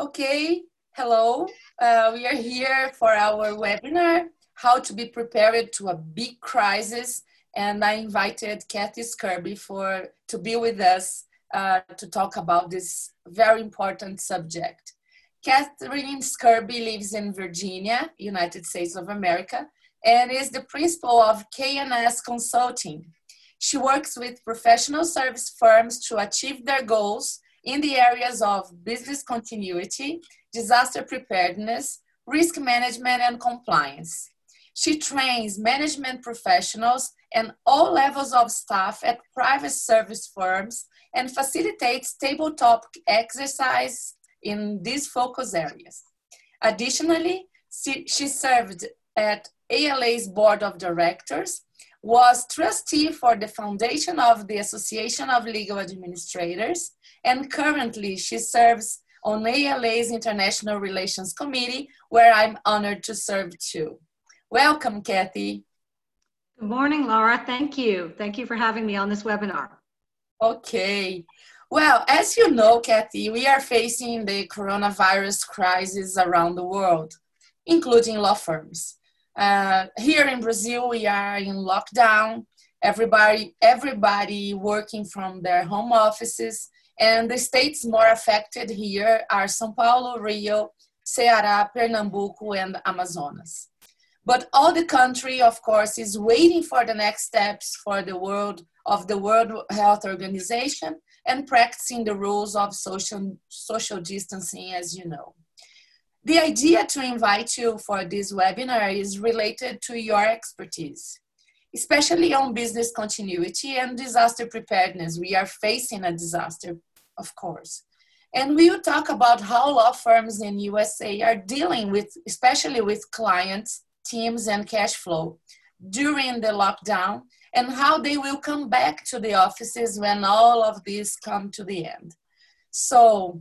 Okay, hello. Uh, we are here for our webinar, How to be Prepared to a Big Crisis. And I invited Kathy Skirby for, to be with us uh, to talk about this very important subject. Catherine Skirby lives in Virginia, United States of America, and is the principal of KNS Consulting. She works with professional service firms to achieve their goals in the areas of business continuity, disaster preparedness, risk management, and compliance. She trains management professionals and all levels of staff at private service firms and facilitates tabletop exercise in these focus areas. Additionally, she served at ALA's board of directors, was trustee for the foundation of the Association of Legal Administrators, and currently she serves on ALA's International Relations Committee, where I'm honored to serve too. Welcome, Kathy. Good morning, Laura. Thank you. Thank you for having me on this webinar. Okay. Well, as you know, Kathy, we are facing the coronavirus crisis around the world, including law firms. Uh, here in Brazil, we are in lockdown. Everybody, everybody working from their home offices and the states more affected here are São Paulo, Rio, Ceará, Pernambuco, and Amazonas. But all the country, of course, is waiting for the next steps for the world of the World Health Organization and practicing the rules of social, social distancing, as you know. The idea to invite you for this webinar is related to your expertise especially on business continuity and disaster preparedness. We are facing a disaster, of course. And we will talk about how law firms in USA are dealing with, especially with clients, teams, and cash flow during the lockdown, and how they will come back to the offices when all of this come to the end. So,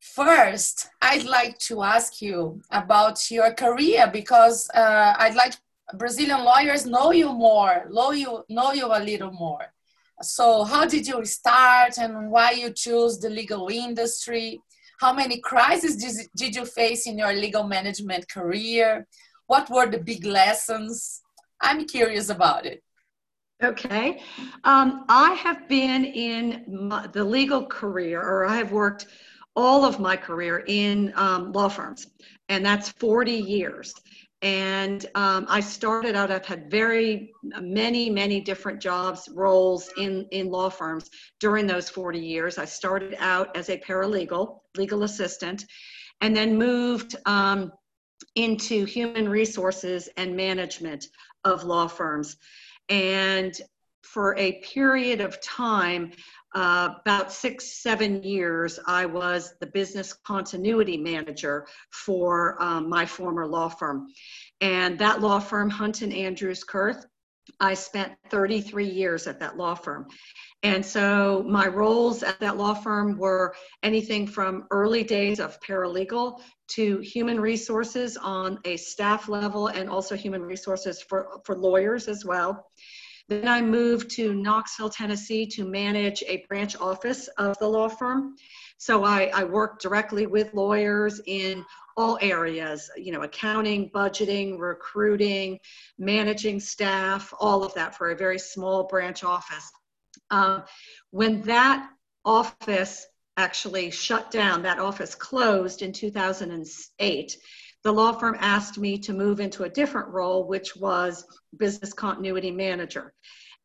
first, I'd like to ask you about your career because uh, I'd like Brazilian lawyers know you more, know you, know you a little more. So how did you start and why you choose the legal industry? How many crises did, you face in your legal management career? What were the big lessons? I'm curious about it. Okay. Um, I have been in my, the legal career, or I have worked all of my career in um, law firms, and that's 40 years. And um, I started out, I've had very many, many different jobs, roles in, in law firms during those 40 years. I started out as a paralegal, legal assistant, and then moved um, into human resources and management of law firms. And for a period of time, uh, about six, seven years, I was the business continuity manager for um, my former law firm. And that law firm, Hunton Andrews Kurth, I spent 33 years at that law firm. And so my roles at that law firm were anything from early days of paralegal to human resources on a staff level and also human resources for, for lawyers as well. Then I moved to Knoxville, Tennessee to manage a branch office of the law firm. So I, I work directly with lawyers in all areas, you know, accounting, budgeting, recruiting, managing staff, all of that for a very small branch office. Um, when that office actually shut down, that office closed in 2008, the law firm asked me to move into a different role, which was business continuity manager.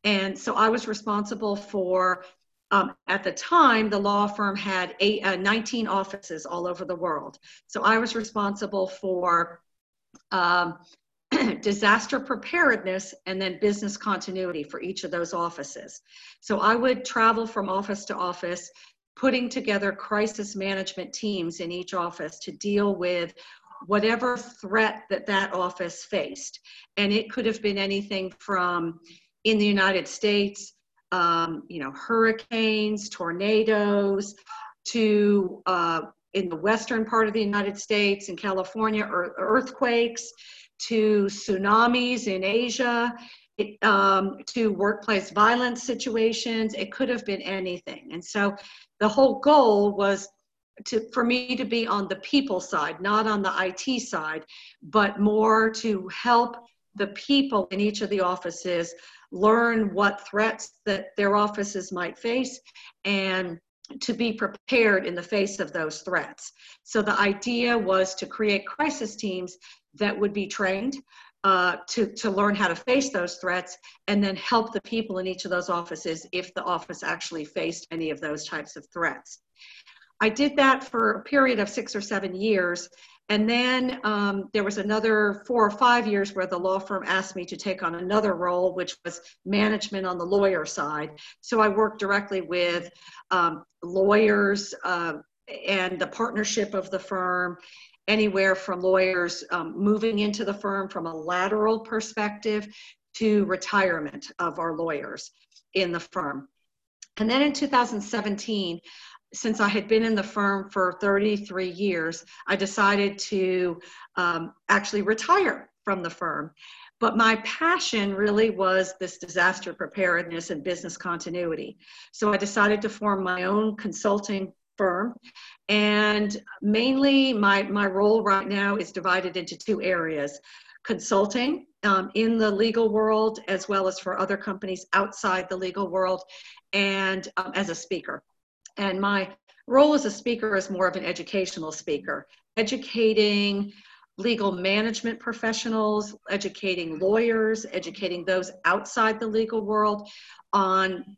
And so I was responsible for, um, at the time, the law firm had eight, uh, 19 offices all over the world. So I was responsible for um, disaster preparedness and then business continuity for each of those offices. So I would travel from office to office, putting together crisis management teams in each office to deal with whatever threat that that office faced. And it could have been anything from in the United States, um, you know, hurricanes, tornadoes, to uh, in the western part of the United States, in California, earthquakes, to tsunamis in Asia, it, um, to workplace violence situations. It could have been anything. And so the whole goal was to for me to be on the people side, not on the IT side, but more to help the people in each of the offices learn what threats that their offices might face and to be prepared in the face of those threats. So the idea was to create crisis teams that would be trained uh, to, to learn how to face those threats and then help the people in each of those offices if the office actually faced any of those types of threats. I did that for a period of six or seven years. And then um, there was another four or five years where the law firm asked me to take on another role, which was management on the lawyer side. So I worked directly with um, lawyers uh, and the partnership of the firm, anywhere from lawyers um, moving into the firm from a lateral perspective to retirement of our lawyers in the firm. And then in 2017, since I had been in the firm for 33 years, I decided to um, actually retire from the firm. But my passion really was this disaster preparedness and business continuity. So I decided to form my own consulting firm. And mainly, my, my role right now is divided into two areas consulting um, in the legal world, as well as for other companies outside the legal world, and um, as a speaker. And my role as a speaker is more of an educational speaker, educating legal management professionals, educating lawyers, educating those outside the legal world on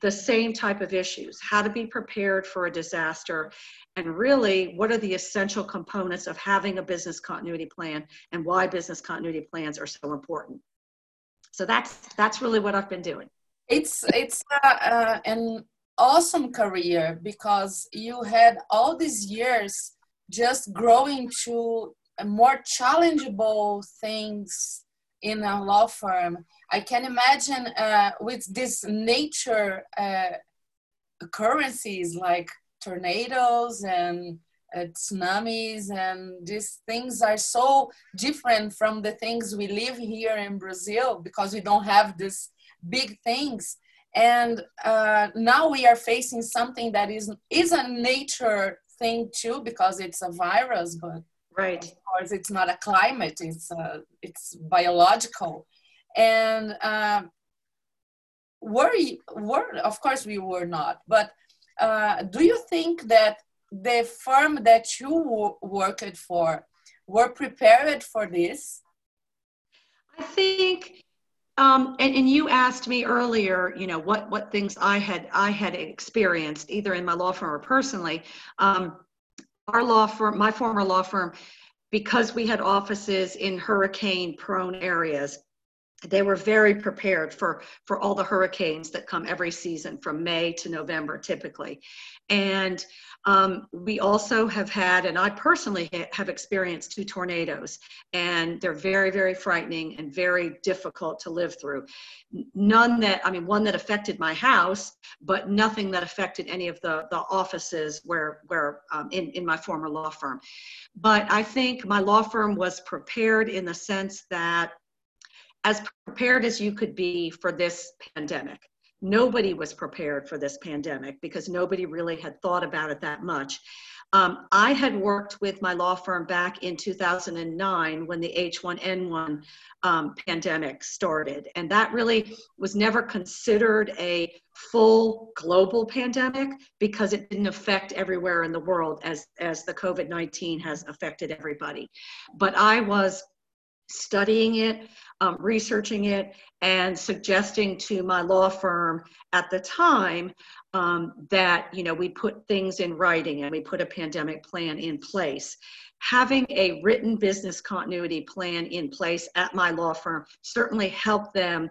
the same type of issues how to be prepared for a disaster and really what are the essential components of having a business continuity plan and why business continuity plans are so important so that's that's really what i've been doing it's it's uh, uh, an awesome career because you had all these years just growing to more challengeable things in a law firm. I can imagine uh, with this nature uh, occurrences like tornadoes and uh, tsunamis and these things are so different from the things we live here in Brazil because we don't have these big things. And uh, now we are facing something that is is a nature thing too because it's a virus but right. of course it's not a climate it's uh, it's biological. And uh, were you, were of course we were not but uh, do you think that the firm that you worked for were prepared for this i think um, and, and you asked me earlier, you know, what what things I had I had experienced either in my law firm or personally. Um, our law firm, my former law firm, because we had offices in hurricane prone areas, they were very prepared for for all the hurricanes that come every season from May to November typically, and um, we also have had, and I personally ha- have experienced two tornadoes, and they're very very frightening and very difficult to live through. None that I mean, one that affected my house, but nothing that affected any of the the offices where where um, in in my former law firm. But I think my law firm was prepared in the sense that as prepared as you could be for this pandemic. Nobody was prepared for this pandemic because nobody really had thought about it that much. Um, I had worked with my law firm back in 2009 when the H1N1 um, pandemic started, and that really was never considered a full global pandemic because it didn't affect everywhere in the world as, as the COVID 19 has affected everybody. But I was studying it, um, researching it, and suggesting to my law firm at the time um, that you know we put things in writing and we put a pandemic plan in place. Having a written business continuity plan in place at my law firm certainly helped them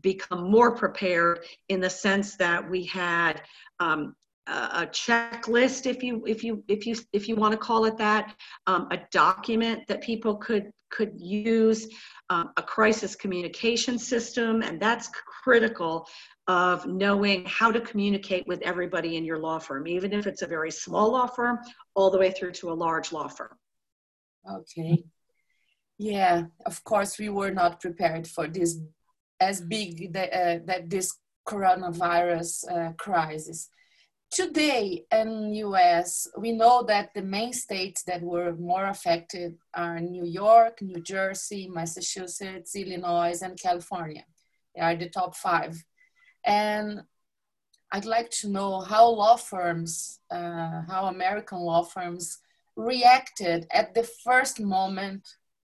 become more prepared in the sense that we had um, a checklist if you if you if you if you want to call it that um, a document that people could could use um, a crisis communication system and that's critical of knowing how to communicate with everybody in your law firm even if it's a very small law firm all the way through to a large law firm. Okay. Yeah of course we were not prepared for this as big the, uh, that this coronavirus uh, crisis today in US, we know that the main states that were more affected are New York, New Jersey, Massachusetts, Illinois, and California. They are the top five. And I'd like to know how law firms, uh, how American law firms reacted at the first moment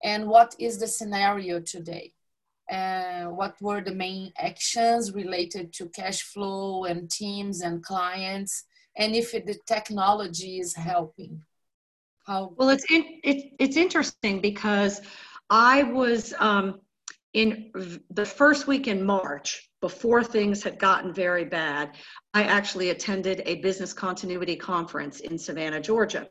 and what is the scenario today? Uh, what were the main actions related to cash flow and teams and clients and if it, the technology is helping? How well it's in, it, it's interesting because i was um, in the first week in march before things had gotten very bad i actually attended a business continuity conference in savannah georgia.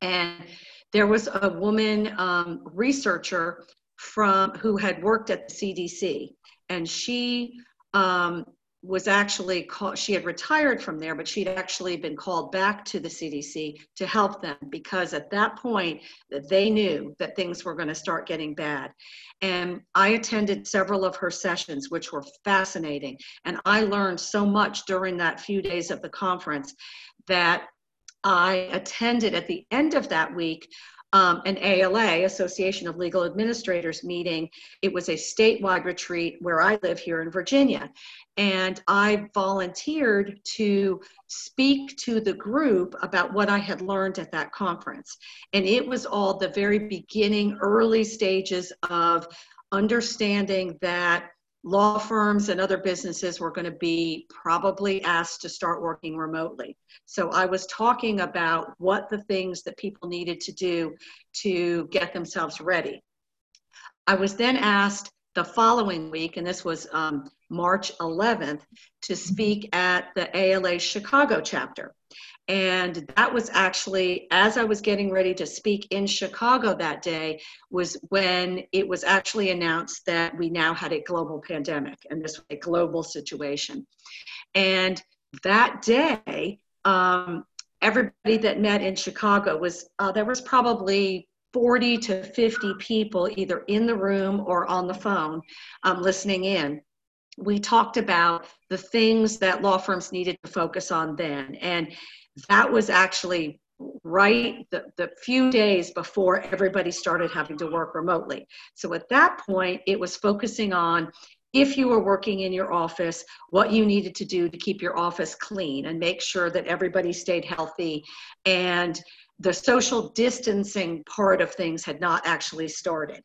And there was a woman um, researcher from who had worked at the CDC, and she um, was actually called, she had retired from there, but she'd actually been called back to the CDC to help them because at that point that they knew that things were going to start getting bad. And I attended several of her sessions, which were fascinating. And I learned so much during that few days of the conference that I attended at the end of that week um, an ALA, Association of Legal Administrators meeting. It was a statewide retreat where I live here in Virginia. And I volunteered to speak to the group about what I had learned at that conference. And it was all the very beginning, early stages of understanding that law firms and other businesses were going to be probably asked to start working remotely. So I was talking about what the things that people needed to do to get themselves ready. I was then asked the following week, and this was um, March 11th, to speak at the ALA Chicago chapter. And that was actually, as I was getting ready to speak in Chicago that day, was when it was actually announced that we now had a global pandemic and this was a global situation. And that day, um, everybody that met in Chicago was, uh, there was probably 40 to 50 people either in the room or on the phone um, listening in we talked about the things that law firms needed to focus on then. And that was actually right the, the few days before everybody started having to work remotely. So at that point, it was focusing on if you were working in your office, what you needed to do to keep your office clean and make sure that everybody stayed healthy. And the social distancing part of things had not actually started.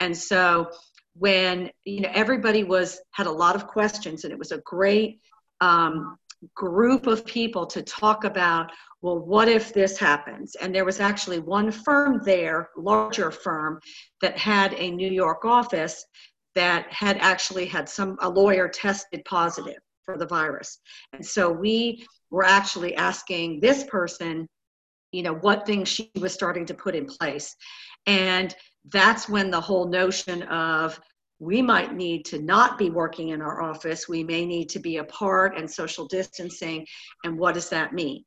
And so when you know everybody was had a lot of questions and it was a great um, group of people to talk about well what if this happens and there was actually one firm there larger firm that had a new york office that had actually had some a lawyer tested positive for the virus and so we were actually asking this person you know what things she was starting to put in place and that's when the whole notion of we might need to not be working in our office. We may need to be apart and social distancing. And what does that mean?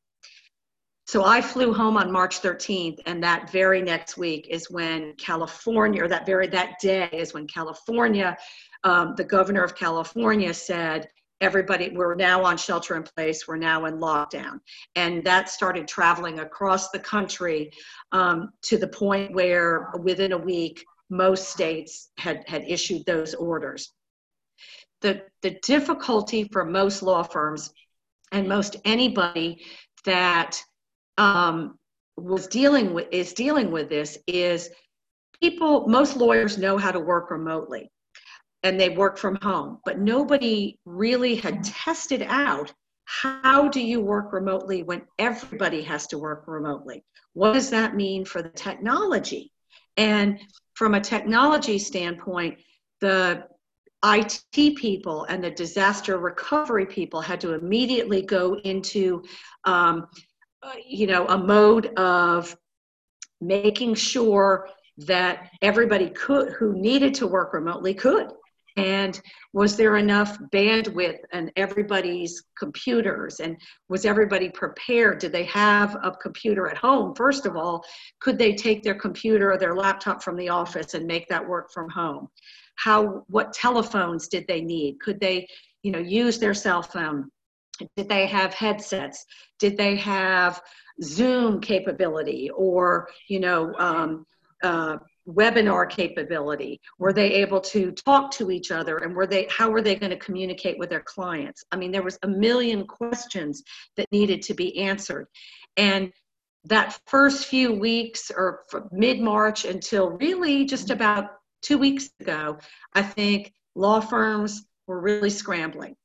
So I flew home on March 13th, and that very next week is when California, or that very that day is when California, um, the governor of California said, everybody, we're now on shelter in place, we're now in lockdown. And that started traveling across the country um, to the point where within a week, most states had, had issued those orders. The, the difficulty for most law firms and most anybody that um, was dealing with is dealing with this is people most lawyers know how to work remotely and they work from home. But nobody really had tested out how do you work remotely when everybody has to work remotely? What does that mean for the technology? And from a technology standpoint, the IT people and the disaster recovery people had to immediately go into, um, you know, a mode of making sure that everybody could who needed to work remotely could and was there enough bandwidth and everybody's computers? And was everybody prepared? Did they have a computer at home? First of all could they take their computer or their laptop from the office and make that work from home? How what telephones did they need? Could they you know use their cell phone? Did they have headsets? Did they have Zoom capability or, you know, um, uh, webinar capability? Were they able to talk to each other? And were they how were they going to communicate with their clients? I mean there was a million questions that needed to be answered. And that first few weeks or mid-march until really just about two weeks ago i think law firms were really scrambling.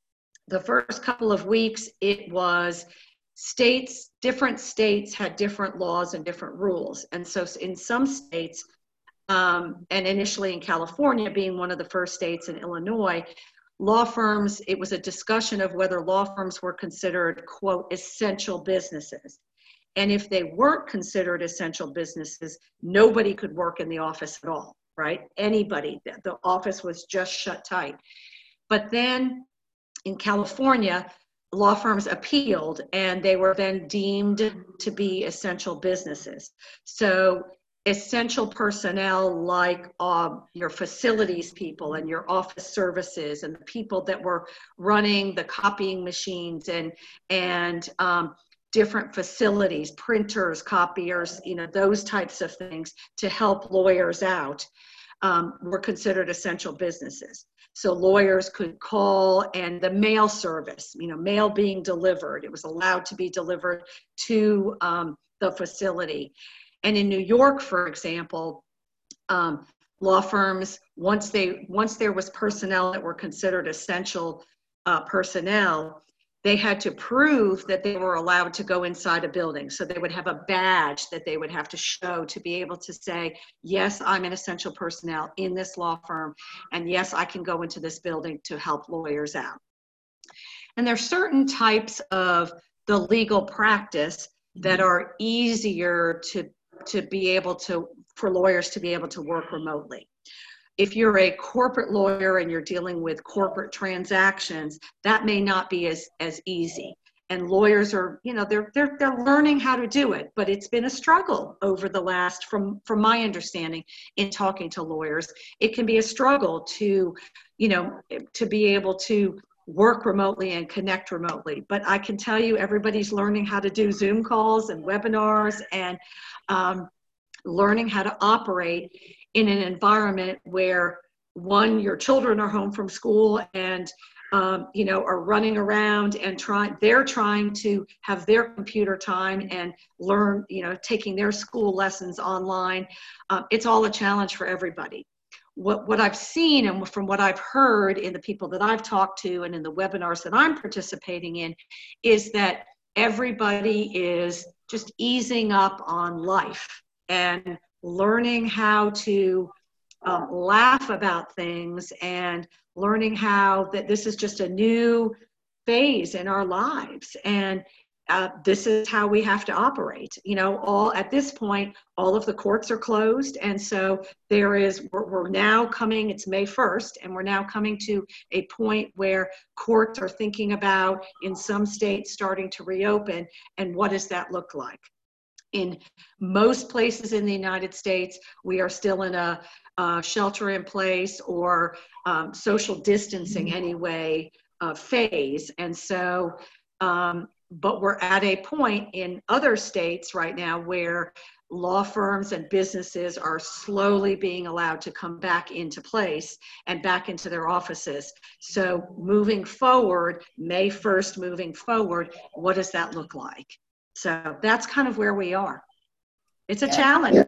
The first couple of weeks it was states different states had different laws and different rules. And so in some states um, and initially in California, being one of the first states in Illinois, law firms, it was a discussion of whether law firms were considered, quote, essential businesses. And if they weren't considered essential businesses, nobody could work in the office at all, right? Anybody, the office was just shut tight. But then in California, law firms appealed and they were then deemed to be essential businesses. So essential personnel like uh, your facilities people and your office services and the people that were running the copying machines and and um, different facilities printers copiers you know those types of things to help lawyers out um, were considered essential businesses. So lawyers could call and the mail service you know mail being delivered it was allowed to be delivered to um, the facility and in New York, for example, um, law firms once they once there was personnel that were considered essential uh, personnel, they had to prove that they were allowed to go inside a building. So they would have a badge that they would have to show to be able to say, yes, I'm an essential personnel in this law firm, and yes, I can go into this building to help lawyers out. And there are certain types of the legal practice that are easier to to be able to for lawyers to be able to work remotely. If you're a corporate lawyer and you're dealing with corporate transactions that may not be as as easy. And lawyers are you know they're they're they're learning how to do it but it's been a struggle over the last from from my understanding in talking to lawyers it can be a struggle to you know to be able to work remotely and connect remotely. But I can tell you, everybody's learning how to do Zoom calls and webinars and um, learning how to operate in an environment where one, your children are home from school and um, you know are running around and trying they're trying to have their computer time and learn you know taking their school lessons online uh, it's all a challenge for everybody what, what I've seen and from what I've heard in the people that I've talked to and in the webinars that I'm participating in is that everybody is just easing up on life and learning how to um, laugh about things and learning how that this is just a new phase in our lives. And uh, this is how we have to operate. You know all at this point all of the courts are closed. And so there is we're, we're, now coming it's may 1st and we're now coming to a point where courts are thinking about in some states starting to reopen and what does that look like? In most places in the united states we are still in a uh, shelter in place or um, social distancing mm-hmm. anyway uh, phase. And so um, but we're at a point in other states right now where law firms and businesses are slowly being allowed to come back into place and back into their offices. So, moving forward, May 1st, moving forward, what does that look like? So, that's kind of where we are. It's a challenge.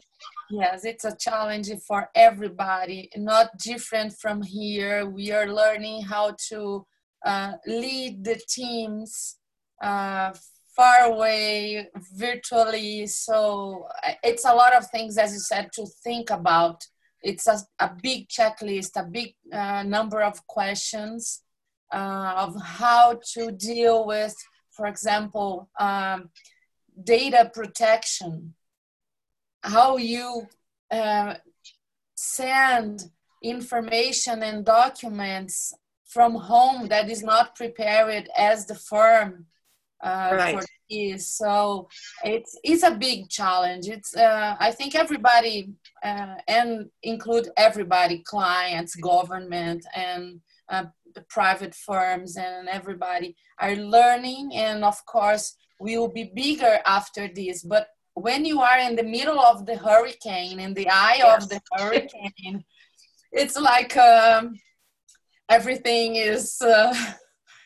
Yes, it's a challenge for everybody, not different from here. We are learning how to uh, lead the teams uh, far away virtually. So uh, it's a lot of things as you said to think about. It's a, a big checklist a big uh, number of questions uh, of how to deal with for example um, data protection. How you uh, send information and documents from home that is not prepared as the firm uh, right. for this. So it's it's a big challenge. It's uh, I think everybody uh, and include everybody, clients, government, and uh, the private firms and everybody are learning and of course we will be bigger after this but when you are in the middle of the hurricane in the eye yes. of the hurricane it's like um, everything is uh...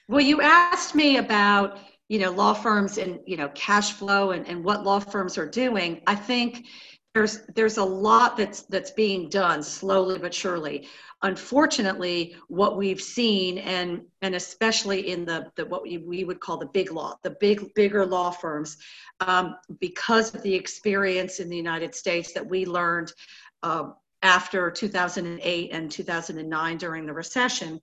well you asked me about you know law firms and you know cash flow and, and what law firms are doing i think there's there's a lot that's that's being done slowly but surely. Unfortunately what we've seen and and especially in the, the what we, we would call the big law the big bigger law firms um, because of the experience in the united states that we learned uh, after 2008 and 2009 during the recession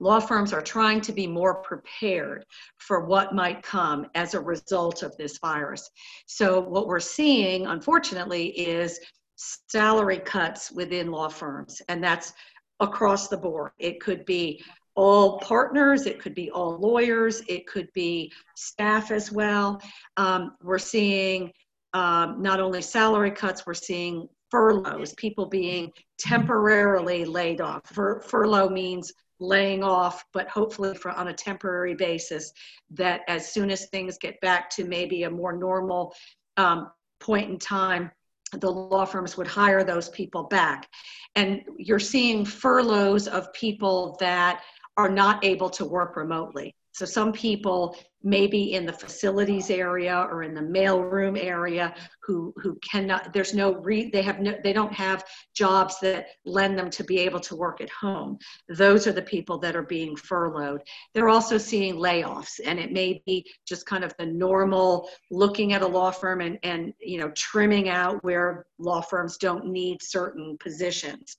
law firms are trying to be more prepared for what might come as a result of this virus. So, what we're seeing, unfortunately, is salary cuts within law firms, and that's across the board. It could be all partners, it could be all lawyers, it could be staff as well. Um, we're seeing um, not only salary cuts, we're seeing furloughs, people being temporarily laid off. Fur- furlough means laying off, but hopefully for on a temporary basis, that as soon as things get back to maybe a more normal um, point in time, the law firms would hire those people back. And you're seeing furloughs of people that are not able to work remotely. So some people maybe in the facilities area or in the mailroom area who who cannot there's no re, they have no they don't have jobs that lend them to be able to work at home. Those are the people that are being furloughed. They're also seeing layoffs and it may be just kind of the normal looking at a law firm and and you know trimming out where law firms don't need certain positions.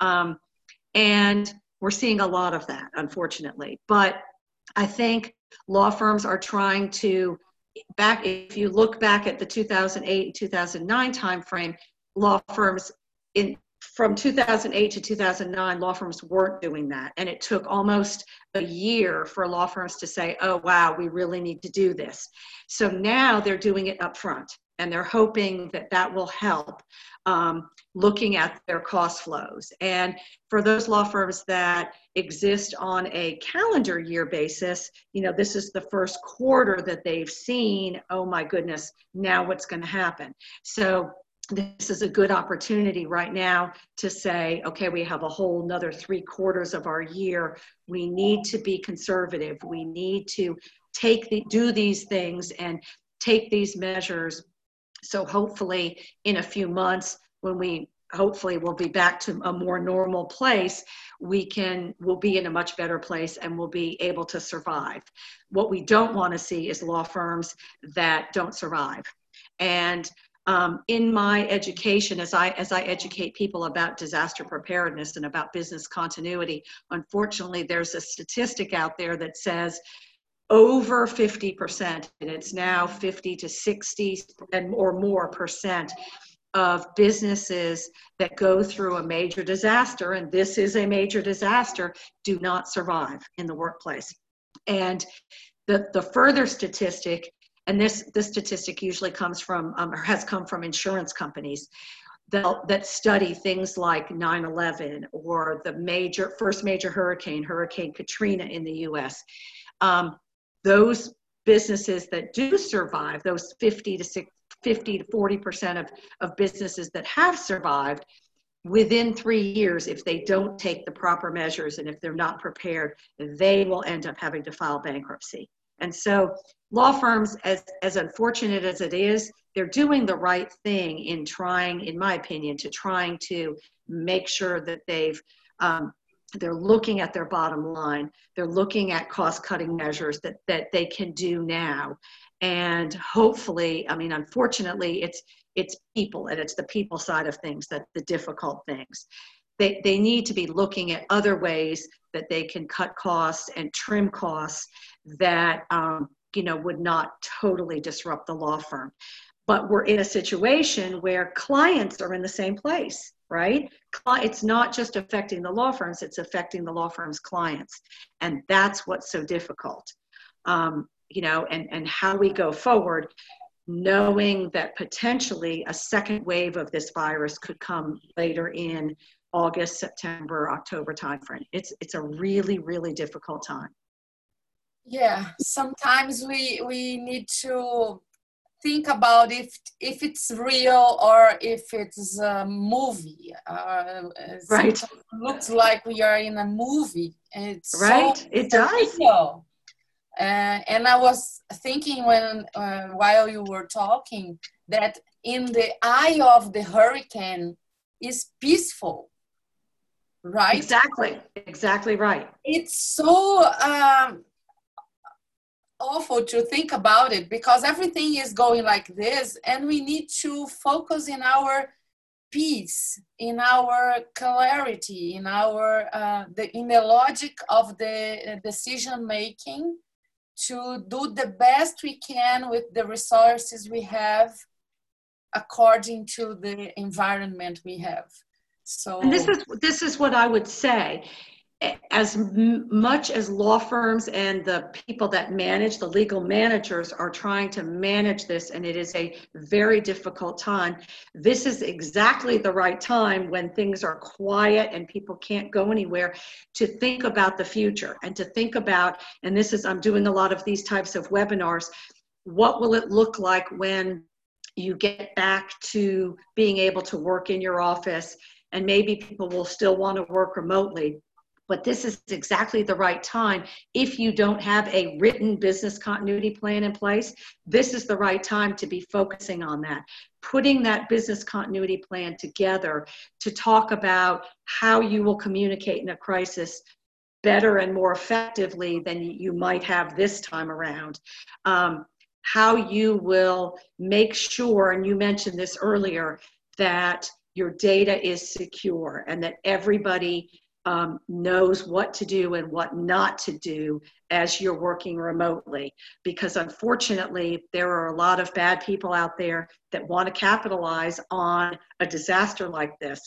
Um, and we're seeing a lot of that unfortunately. But I think law firms are trying to back if you look back at the 2008 and 2009 timeframe law firms in from 2008 to 2009 law firms weren't doing that and it took almost a year for law firms to say oh wow we really need to do this so now they're doing it up front and they're hoping that that will help um, looking at their cost flows. And for those law firms that exist on a calendar year basis, you know, this is the first quarter that they've seen, oh my goodness, now what's going to happen? So this is a good opportunity right now to say, okay, we have a whole another three quarters of our year. We need to be conservative. We need to take the, do these things and take these measures so hopefully in a few months, when we hopefully we'll be back to a more normal place, we can we'll be in a much better place and we'll be able to survive. What we don't want to see is law firms that don't survive. And um, in my education, as I as I educate people about disaster preparedness and about business continuity, unfortunately, there's a statistic out there that says over 50%, and it's now 50 to 60 and or more percent of businesses that go through a major disaster, and this is a major disaster, do not survive in the workplace. And the, the further statistic, and this, this statistic usually comes from, um, or has come from insurance companies, that, that study things like 9-11 or the major first major hurricane, Hurricane Katrina in the US. Um, those businesses that do survive, those 50 to 50 to 40% of, of businesses that have survived, within three years, if they don't take the proper measures and if they're not prepared, they will end up having to file bankruptcy. And so, law firms, as, as unfortunate as it is, they're doing the right thing in trying, in my opinion, to trying to make sure that they've um, they're looking at their bottom line. They're looking at cost cutting measures that that they can do now. And hopefully i mean unfortunately it's it's people and it's the people side of things that the difficult things they, they need to be looking at other ways that they can cut costs and trim costs that um, you know would not totally disrupt the law firm but we're in a situation where clients are in the same place right? It's not just affecting the law firms, it's affecting the law firm's clients. And that's what's so difficult. Um, you know, and, and how we go forward, knowing that potentially a second wave of this virus could come later in August, September, October timeframe. It's it's a really really difficult time. Yeah, sometimes we we need to think about if if it's real or if it's a movie. Uh, right. looks like we are in a movie. It's right. So it does. Uh, and I was thinking when uh, while you were talking that in the eye of the hurricane is peaceful, right? Exactly. Exactly right. It's so um, awful to think about it because everything is going like this and we need to focus in our peace in our clarity in our uh, the, in the logic of the decision making to do the best we can with the resources we have according to the environment we have so and this is this is what i would say. As much as law firms and the people that manage the legal managers are trying to manage this and it is a very difficult time this is exactly the right time when things are quiet and people can't go anywhere to think about the future and to think about and this is i'm doing a lot of these types of webinars what will it look like when you get back to being able to work in your office and maybe people will still want to work remotely but this is exactly the right time. If you don't have a written business continuity plan in place, this is the right time to be focusing on that. Putting that business continuity plan together to talk about how you will communicate in a crisis better and more effectively than you might have this time around. Um, how you will make sure, and you mentioned this earlier, that your data is secure and that everybody um, knows what to do and what not to do as you're working remotely. Because unfortunately, there are a lot of bad people out there that want to capitalize on a disaster like this.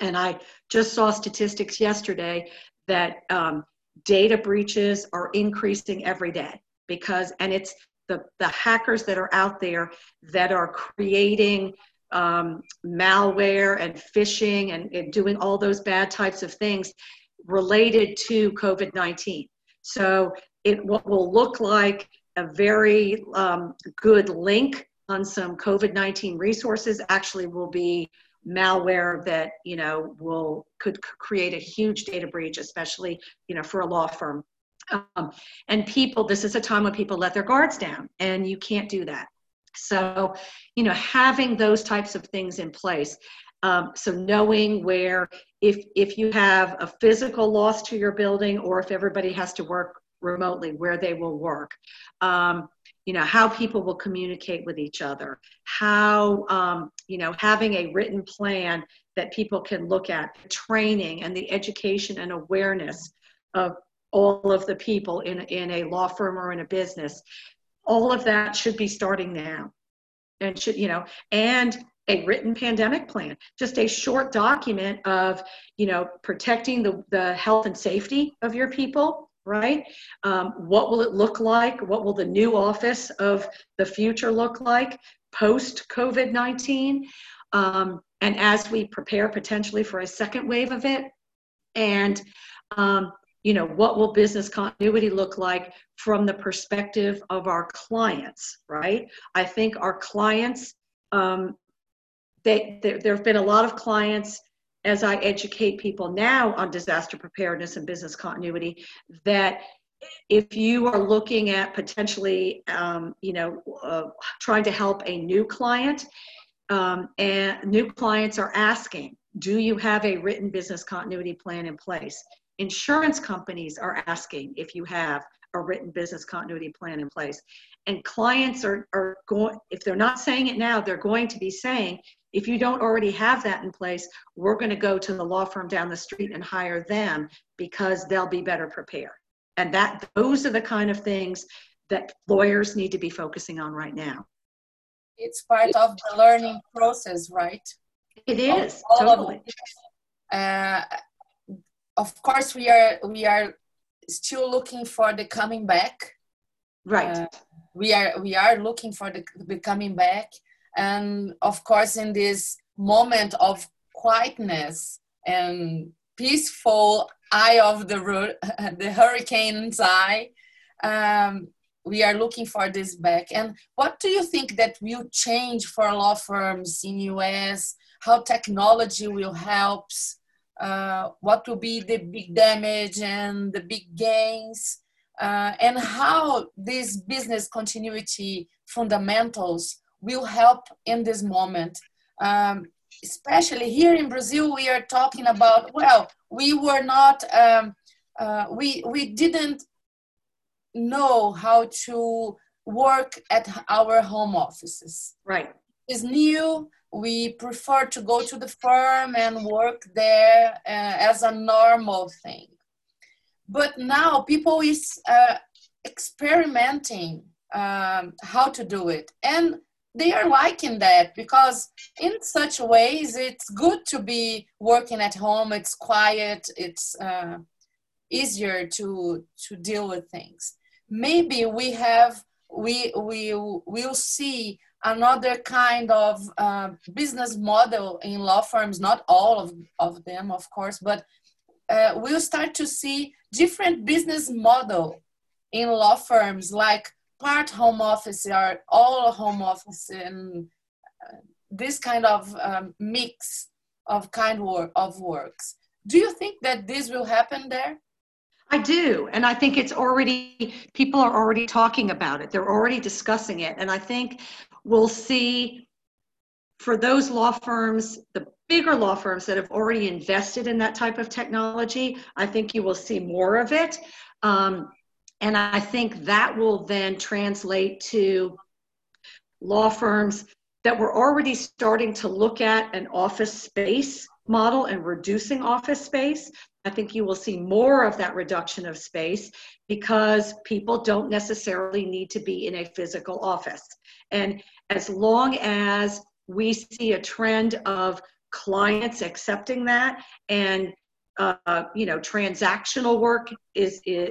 And I just saw statistics yesterday that um, data breaches are increasing every day because, and it's the, the hackers that are out there that are creating um, malware and phishing and, and doing all those bad types of things related to COVID 19. So it will look like a very um, good link on some COVID 19 resources actually will be malware that you know will could create a huge data breach especially you know for a law firm um, and people this is a time when people let their guards down and you can't do that so, you know, having those types of things in place. Um, so knowing where, if if you have a physical loss to your building, or if everybody has to work remotely, where they will work. Um, you know how people will communicate with each other how um, you know having a written plan that people can look at the training and the education and awareness of all of the people in, in a law firm or in a business all of that should be starting now. And should you know and a written pandemic plan just a short document of you know protecting the, the health and safety of your people right? Um, what will it look like? What will the new office of the future look like post covid-19 um, and as we prepare potentially for a second wave of it and um, you know what will business continuity look like from the perspective of our clients right? I think our clients um, they, there, there have been a lot of clients as i educate people now on disaster preparedness and business continuity that if you are looking at potentially um, you know uh, trying to help a new client um, and new clients are asking do you have a written business continuity plan in place Insurance companies are asking if you have a written business continuity plan in place. And clients are, are going, if they're not saying it now, they're going to be saying, if you don't already have that in place, we're going to go to the law firm down the street and hire them because they'll be better prepared. And that those are the kind of things that lawyers need to be focusing on right now. It's part of the learning process, right? It is, all, all totally. Uh, of course we are we are still looking for the coming back right uh, we are we are looking for the, the coming back and of course in this moment of quietness and peaceful eye of the, the hurricane's eye. Um, we are looking for this back. And what do you think that will change for law firms in US? How technology will help? Uh, what will be the big damage and the big gains? Uh, and how these business continuity fundamentals will help in this moment. Um, especially here in Brazil, we are talking about, well, we were not, um, uh, we, we didn't know how to work at our home offices. Right. It's new. We prefer to go to the firm and work there uh, as a normal thing. But now people is uh, experimenting um, how to do it. And they are liking that because in such ways it's good to be working at home it's quiet it's uh, easier to to deal with things maybe we have we we will see another kind of uh, business model in law firms not all of, of them of course but uh, we'll start to see different business model in law firms like part home office or all home office and uh, this kind of um, mix of kind work of works do you think that this will happen there I do. And I think it's already, people are already talking about it. They're already discussing it. And I think we'll see for those law firms, the bigger law firms that have already invested in that type of technology, I think you will see more of it. Um, and I think that will then translate to law firms that were already starting to look at an office space model and reducing office space. I think you will see more of that reduction of space because people don't necessarily need to be in a physical office. And as long as we see a trend of clients accepting that and uh, you know transactional work is, is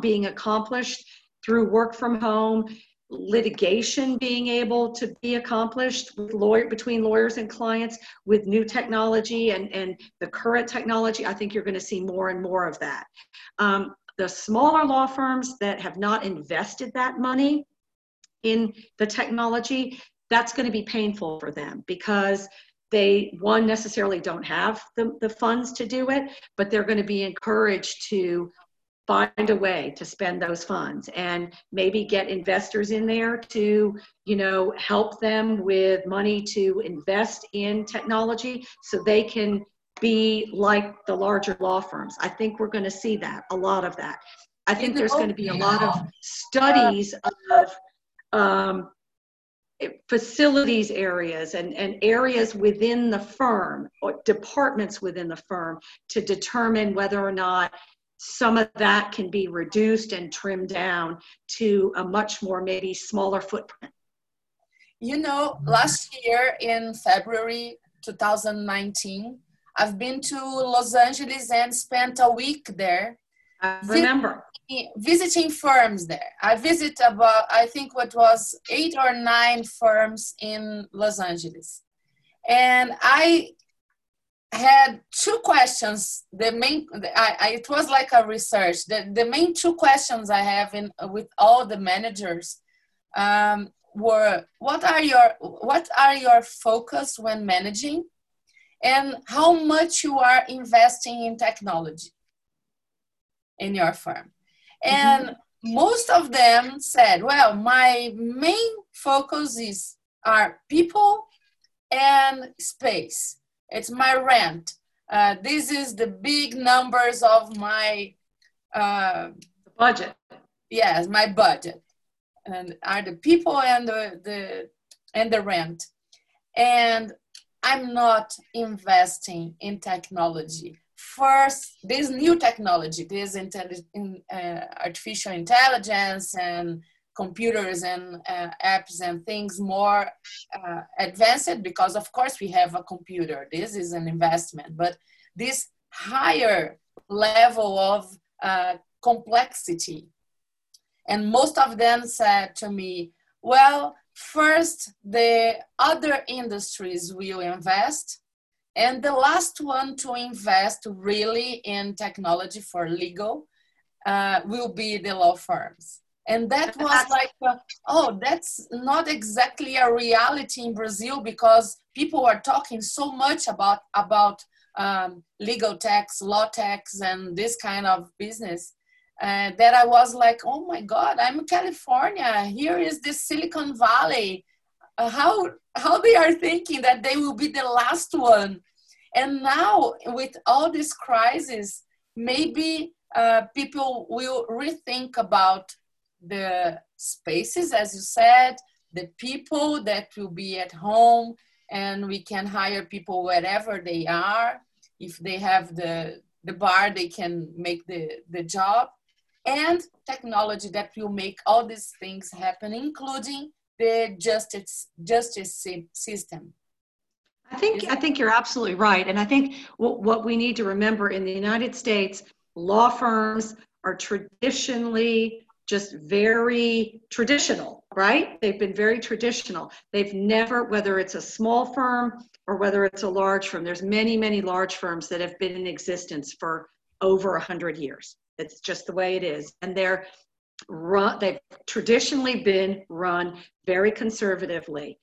being accomplished through work from home litigation being able to be accomplished with lawyer between lawyers and clients with new technology and, and the current technology i think you're going to see more and more of that. Um, the smaller law firms that have not invested that money in the technology that's going to be painful for them because they one necessarily don't have the, the funds to do it but they're going to be encouraged to find a way to spend those funds and maybe get investors in there to you know help them with money to invest in technology so they can be like the larger law firms. I think we're going to see that a lot of that. I think there's going to be a lot of studies of um, facilities areas and, and areas within the firm or departments within the firm to determine whether or not some of that can be reduced and trimmed down to a much more maybe smaller footprint. You know, last year in February 2019, I've been to Los Angeles and spent a week there. I remember. Visiting, firms there. I visit about, I think what was eight or nine firms in Los Angeles. And I had two questions. The main, I, I, it was like a research. The, the main two questions I have in with all the managers um, were: what are your what are your focus when managing, and how much you are investing in technology in your firm. And mm-hmm. most of them said, "Well, my main focus is are people and space." It's my rent. Uh, this is the big numbers of my uh, budget. Yes, my budget, and are the people and the, the and the rent, and I'm not investing in technology. First, this new technology, this intelli- in, uh, artificial intelligence and computers and uh, apps and things more uh, advanced because of course we have a computer. This is an investment. But this higher level of uh, complexity. And most of them said to me well first the other industries will invest And the last one to invest really in technology for legal uh, will be the law firms. And that was like, uh, oh, that's not exactly a reality in Brazil because people are talking so much about about um, legal techs, law techs, and this kind of business. Uh, that I was like, oh my God, I'm in California. Here is the Silicon Valley. Uh, how how they are thinking that they will be the last one, and now with all this crisis, maybe uh, people will rethink about the spaces, as you said, the people that will be at home, and we can hire people wherever they are. If they have the, the bar, they can make the, the job. And technology that will make all these things happen, including the justice, justice system. I think I think you're absolutely right, and I think what, what we need to remember in the United States, law firms are traditionally just very traditional, right? They've been very traditional. They've never, whether it's a small firm or whether it's a large firm, there's many, many large firms that have been in existence for over a 100 years. It's just the way it is. And they're run, they've traditionally been run very conservatively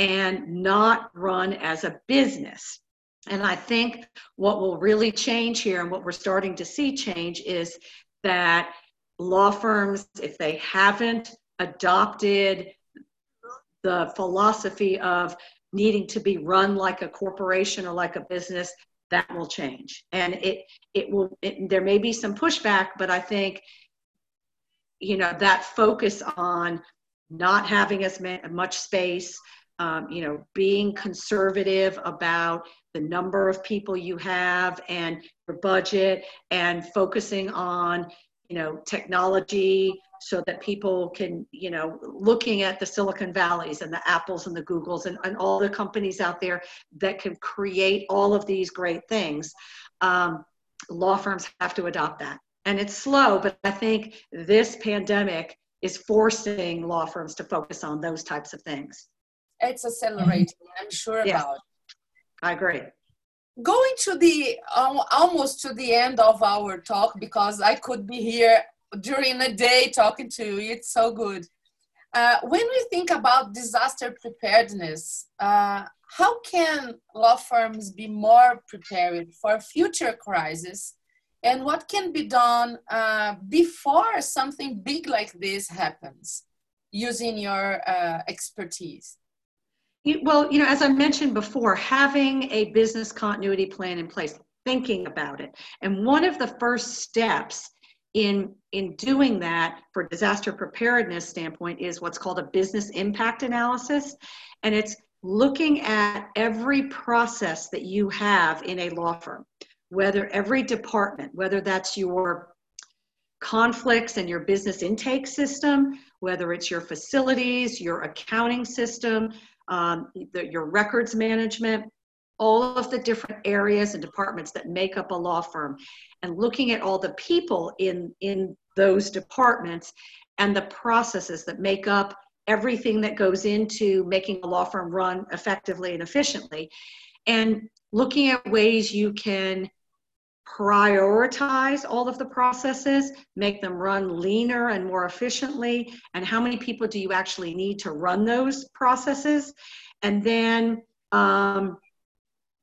and not run as a business. And I think what will really change here and what we're starting to see change is that law firms, if they haven't adopted the philosophy of needing to be run like a corporation or like a business, that will change. And it it will it, there may be some pushback, but I think you know that focus on not having as much space, um, you know, being conservative about the number of people you have and your budget, and focusing on you know technology so that people can you know looking at the silicon valleys and the apples and the googles and, and all the companies out there that can create all of these great things um, law firms have to adopt that. And it's slow but i think this pandemic is forcing law firms to focus on those types of things it's accelerating i'm sure yes. about i agree going to the um, almost to the end of our talk because I could be here during the day talking to you. It's so good. Uh, when we think about disaster preparedness, uh, how can law firms be more prepared for future crises? And what can be done uh, before something big like this happens using your uh, expertise? Well, you know, as I mentioned before, having a business continuity plan in place, thinking about it. And one of the first steps in in doing that for disaster preparedness standpoint is what's called a business impact analysis and it's looking at every process that you have in a law firm whether every department whether that's your conflicts and your business intake system whether it's your facilities your accounting system um, the, your records management, all of the different areas and departments that make up a law firm, and looking at all the people in, in those departments and the processes that make up everything that goes into making a law firm run effectively and efficiently, and looking at ways you can prioritize all of the processes, make them run leaner and more efficiently, and how many people do you actually need to run those processes, and then um,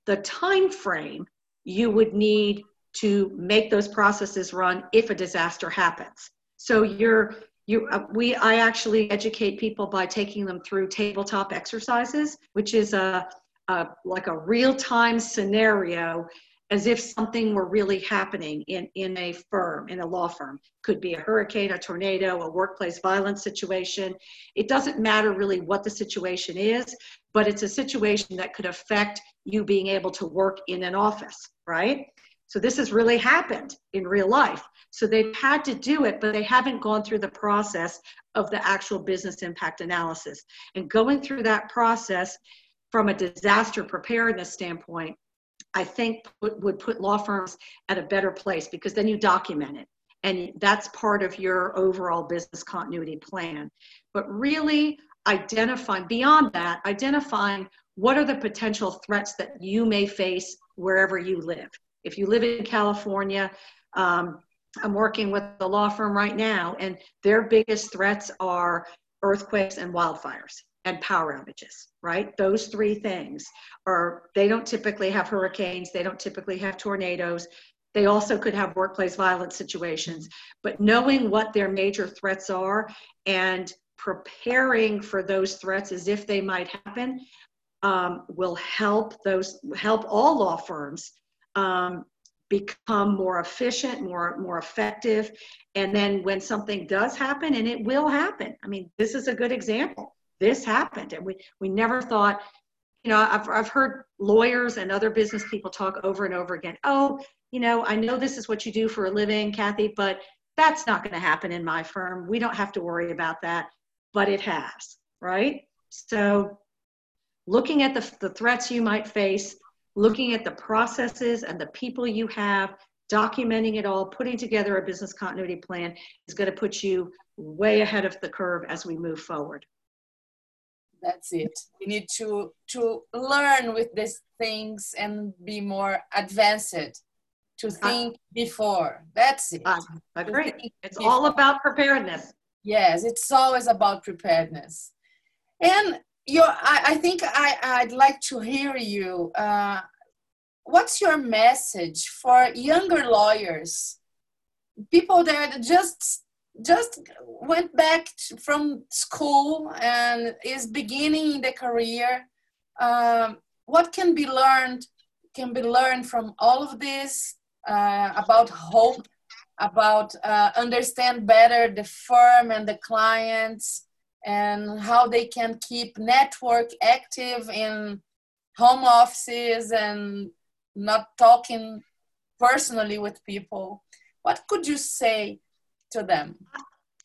the time frame you would need to make those processes run if a disaster happens. So you're you, uh, we, I actually educate people by taking them through tabletop exercises, which is a, a like a real-time scenario as if something were really happening in, in a firm, in a law firm. Could be a hurricane, a tornado, a workplace violence situation. It doesn't matter really what the situation is, but it's a situation that could affect you being able to work in an office, right? So this has really happened in real life. So they've had to do it, but they haven't gone through the process of the actual business impact analysis. And going through that process from a disaster preparedness standpoint I think put, would put law firms at a better place because then you document it. And that's part of your overall business continuity plan. But really, identifying, beyond that, identifying what are the potential threats that you may face wherever you live. If you live in California, um, I'm working with a law firm right now, and their biggest threats are earthquakes and wildfires and power outages, right? Those three things are, they don't typically have hurricanes, they don't typically have tornadoes. They also could have workplace violence situations, but knowing what their major threats are and preparing for those threats as if they might happen um, will help those help all law firms um, become more efficient, more more effective, and then when something does happen, and it will happen. I mean, this is a good example. This happened, and we we never thought. You know, I've I've heard lawyers and other business people talk over and over again. Oh, you know, I know this is what you do for a living, Kathy, but that's not going to happen in my firm. We don't have to worry about that, but it has, right? So, looking at the, the threats you might face, looking at the processes and the people you have, documenting it all, putting together a business continuity plan is going to put you way ahead of the curve as we move forward. That's it. We need to to learn with these things and be more advanced. To think I, before. That's it. I agree. It's before. all about preparedness. Yes, it's always about preparedness. And your I, I think I, I'd like to hear you. Uh, what's your message for younger lawyers, people that just just went back from school and is beginning the career? Um, what can be learned? Can be learned from all of this uh, about hope, about uh, understand better the firm and the clients and how they can keep network active in home offices and not talking personally with people what could you say to them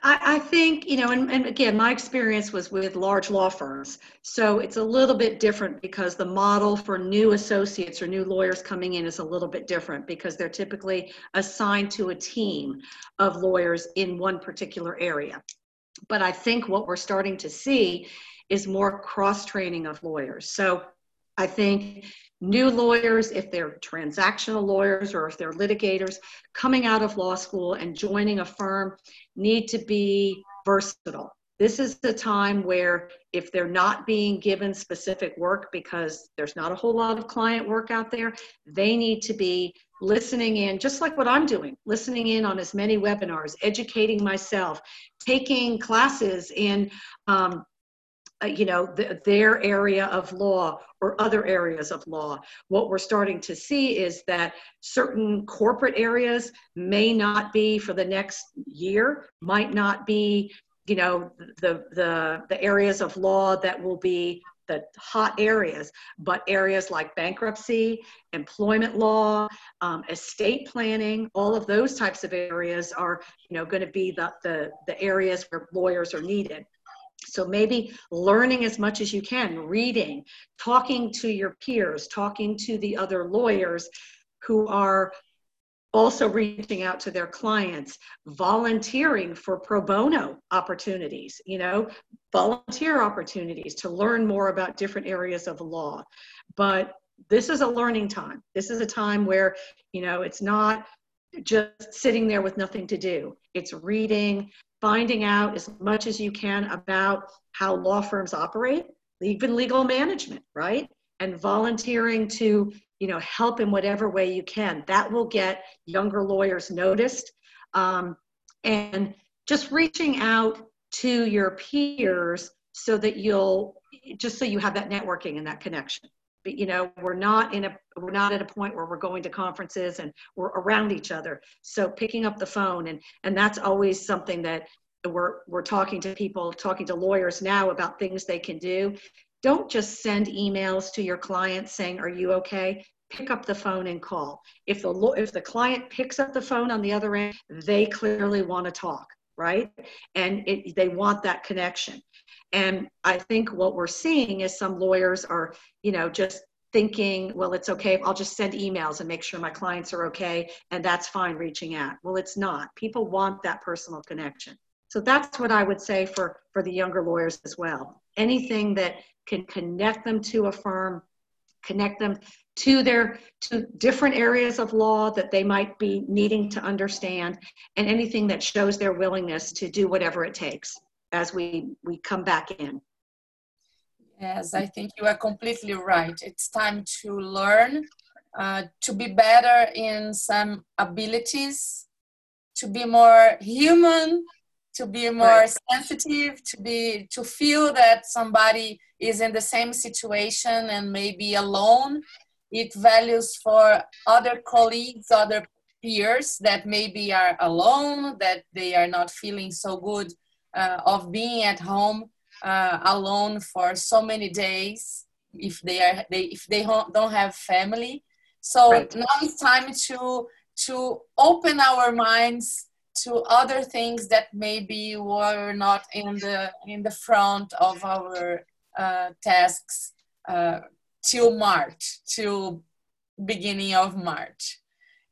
I, I think, you know, and, and again, my experience was with large law firms. So it's a little bit different because the model for new associates or new lawyers coming in is a little bit different because they're typically assigned to a team of lawyers in one particular area. But I think what we're starting to see is more cross training of lawyers. So I think new lawyers, if they're transactional lawyers or if they're litigators, coming out of law school and joining a firm need to be versatile. This is the time where if they're not being given specific work because there's not a whole lot of client work out there, they need to be listening in, just like what I'm doing, listening in on as many webinars, educating myself, taking classes in, um, uh, you know, the, their area of law or other areas of law. What we're starting to see is that certain corporate areas may not be for the next year, might not be you know the the the areas of law that will be the hot areas, but areas like bankruptcy, employment law, um, estate planning, all of those types of areas are, you know, going to be the, the, the areas where lawyers are needed. So maybe learning as much as you can, reading, talking to your peers, talking to the other lawyers who are also reaching out to their clients, volunteering for pro bono opportunities, you know, volunteer opportunities to learn more about different areas of law. But this is a learning time. This is a time where, you know, it's not just sitting there with nothing to do. It's reading, finding out as much as you can about how law firms operate, even legal management, right? And volunteering to you know, help in whatever way you can. That will get younger lawyers noticed. Um, and just reaching out to your peers so that you'll, just so you have that networking and that connection. You know, we're not in a, we're not at a point where we're going to conferences and we're around each other. So picking up the phone and, and that's always something that we're, we're talking to people, talking to lawyers now about things they can do don't just send emails to your clients saying, Are you okay? Pick up the phone and call. If the, if the client picks up the phone on the other end, they clearly want to talk, right? And it, they want that connection. And I think what we're seeing is some lawyers are, you know, just thinking, well, it's okay. I'll just send emails and make sure my clients are okay. And that's fine reaching out. Well, it's not. People want that personal connection. So that's what I would say for, for the younger lawyers as well. anything that can connect them to a firm, connect them to their to different areas of law that they might be needing to understand and anything that shows their willingness to do whatever it takes as we we come back in. Yes i think you are completely right. It's time to learn uh, to be better in some abilities to be more human to be more right. sensitive to be to feel that somebody is in the same situation and maybe alone. It values for other colleagues other peers that maybe are alone that they are not feeling so good uh, of being at home uh, alone for so many days if they are they if they don't have family so right. now it's time to to open our minds to other things that maybe were not in the in the front of our uh, tasks uh, till March, till beginning of March.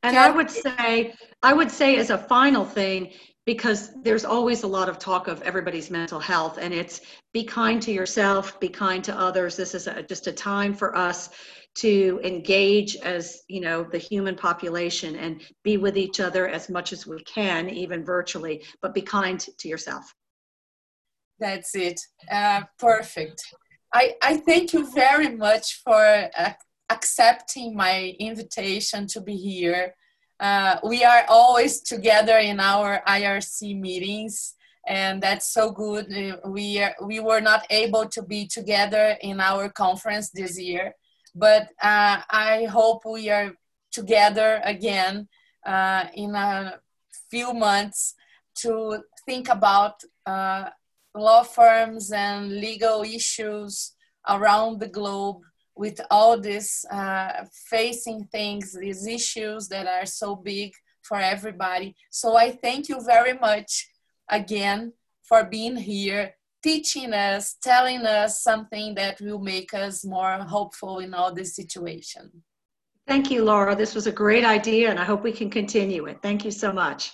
And Can I would say, I would say as a final thing, because there's always a lot of talk of everybody's mental health and it's be kind to yourself be kind to others. This is a, just a time for us to engage as you know the human population and be with each other as much as we can even virtually but be kind to yourself. That's it. Uh, perfect. I, I thank you very much for uh, accepting my invitation to be here uh, we are always together in our irc meetings and that's so good. We are, we were not able to be together in our conference this year but uh, I hope we are together again uh, in a few months to think about uh, law firms and legal issues around the globe with all these uh, facing things, these issues that are so big for everybody. So I thank you very much again for being here teaching us, telling us something that will make us more hopeful in all this situation. Thank you, Laura. This was a great idea, and I hope we can continue it. Thank you so much.